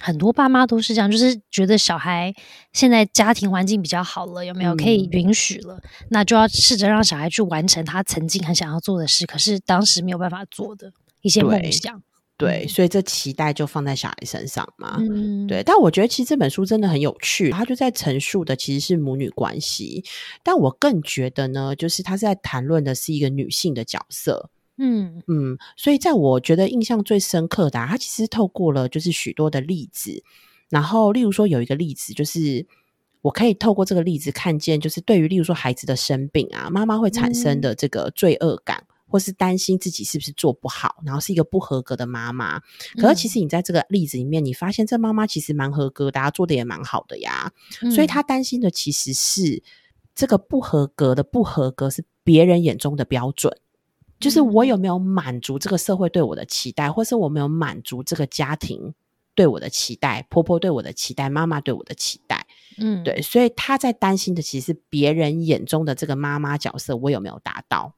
很多爸妈都是这样，就是觉得小孩现在家庭环境比较好了，有没有可以允许了，那就要试着让小孩去完成他曾经很想要做的事，可是当时没有办法做的一些梦想。对，所以这期待就放在小孩身上嘛。嗯，对。但我觉得其实这本书真的很有趣，他就在陈述的其实是母女关系，但我更觉得呢，就是他是在谈论的是一个女性的角色。嗯嗯，所以在我觉得印象最深刻的，他其实透过了就是许多的例子，然后例如说有一个例子，就是我可以透过这个例子看见，就是对于例如说孩子的生病啊，妈妈会产生的这个罪恶感。或是担心自己是不是做不好，然后是一个不合格的妈妈。可是其实你在这个例子里面，你发现这妈妈其实蛮合格，大家做的也蛮好的呀。所以她担心的其实是这个不合格的不合格是别人眼中的标准，就是我有没有满足这个社会对我的期待，或是我没有满足这个家庭对我的期待，婆婆对我的期待，妈妈对我的期待。嗯，对。所以她在担心的其实是别人眼中的这个妈妈角色，我有没有达到？